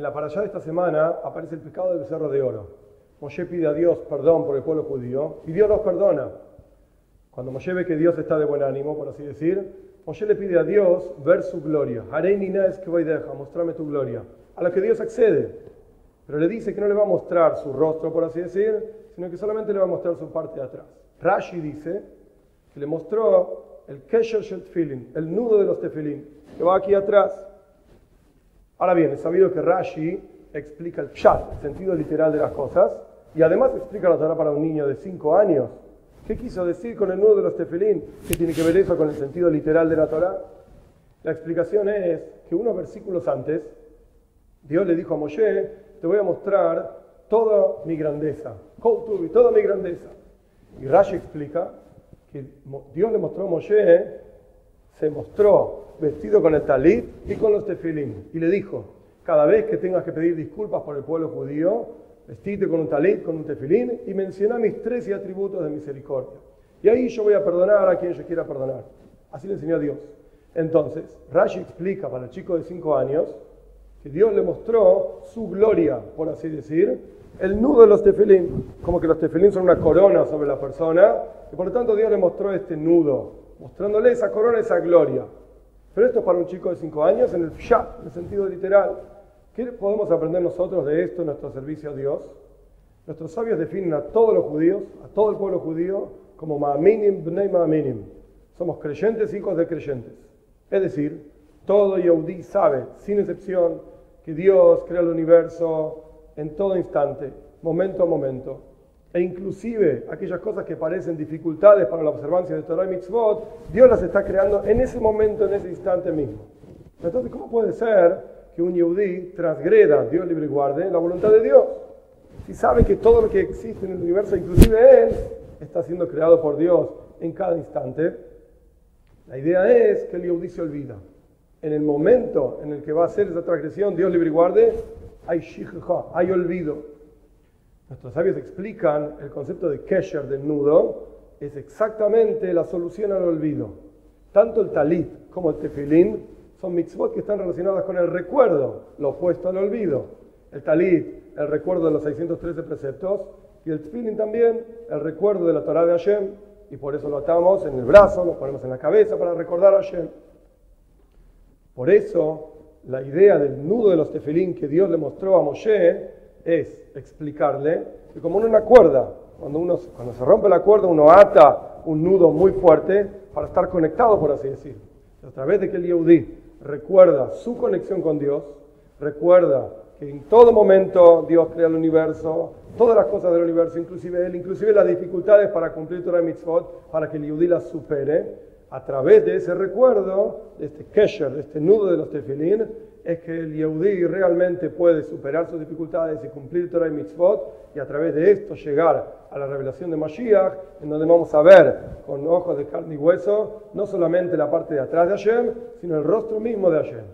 En la parashá de esta semana aparece el pecado del becerro de oro. Moshe pide a Dios perdón por el pueblo judío y Dios los perdona. Cuando Moshe ve que Dios está de buen ánimo, por así decir, Moshe le pide a Dios ver su gloria. Es que voy deja, mostrame tu gloria. A la que Dios accede. Pero le dice que no le va a mostrar su rostro, por así decir, sino que solamente le va a mostrar su parte de atrás. Rashi dice que le mostró el kesher shel tefilin, el nudo de los tefilin, que va aquí atrás. Ahora bien, es sabido que Rashi explica el pshat, el sentido literal de las cosas, y además explica la Torah para un niño de 5 años. ¿Qué quiso decir con el nudo de los tefilín? ¿Qué tiene que ver eso con el sentido literal de la Torah? La explicación es que unos versículos antes, Dios le dijo a Moshe, te voy a mostrar toda mi grandeza, toda mi grandeza. Y Rashi explica que Dios le mostró a Moshe, se mostró vestido con el talit y con los tefilín. Y le dijo, cada vez que tengas que pedir disculpas por el pueblo judío, vestite con un talit, con un tefilín y menciona mis tres atributos de misericordia. Y ahí yo voy a perdonar a quien yo quiera perdonar. Así le enseñó Dios. Entonces, Rashi explica para el chico de cinco años que Dios le mostró su gloria, por así decir, el nudo de los tefilín, como que los tefilín son una corona sobre la persona, y por lo tanto Dios le mostró este nudo, mostrándole esa corona, esa gloria. Pero esto es para un chico de 5 años en el pshat, en el sentido literal. ¿Qué podemos aprender nosotros de esto en nuestro servicio a Dios? Nuestros sabios definen a todos los judíos, a todo el pueblo judío, como ma'aminim bnei ma'aminim. Somos creyentes, hijos de creyentes. Es decir, todo Yehudi sabe, sin excepción, que Dios crea el universo en todo instante, momento a momento e inclusive aquellas cosas que parecen dificultades para la observancia de Torah y Mitzvot, Dios las está creando en ese momento, en ese instante mismo. Entonces, ¿cómo puede ser que un Yehudi transgreda, Dios libre y guarde, la voluntad de Dios? Si sabe que todo lo que existe en el universo, inclusive Él, está siendo creado por Dios en cada instante, la idea es que el Yehudi se olvida. En el momento en el que va a hacer esa transgresión, Dios libre y guarde, hay shikha, hay olvido. Nuestros sabios explican el concepto de kesher, del nudo, es exactamente la solución al olvido. Tanto el talit como el tefilín son mitzvot que están relacionadas con el recuerdo, lo opuesto al olvido. El talit, el recuerdo de los 613 preceptos, y el tefilín también, el recuerdo de la Torah de Hashem, y por eso lo atamos en el brazo, lo ponemos en la cabeza para recordar a Hashem. Por eso, la idea del nudo de los tefilín que Dios le mostró a Moshe es explicarle que como en una cuerda, cuando, uno, cuando se rompe la cuerda uno ata un nudo muy fuerte para estar conectado, por así decir. A través de que el Yehudi recuerda su conexión con Dios, recuerda que en todo momento Dios crea el universo, todas las cosas del universo, inclusive él, inclusive las dificultades para cumplir Torah Mitzvot, para que el Yehudi las supere, a través de ese recuerdo, de este kesher, de este nudo de los tefilín, es que el Yehudi realmente puede superar sus dificultades y cumplir Torah y Mitzvot y a través de esto llegar a la revelación de Mashiach, en donde vamos a ver con ojos de carne y hueso no solamente la parte de atrás de Hashem, sino el rostro mismo de Hashem.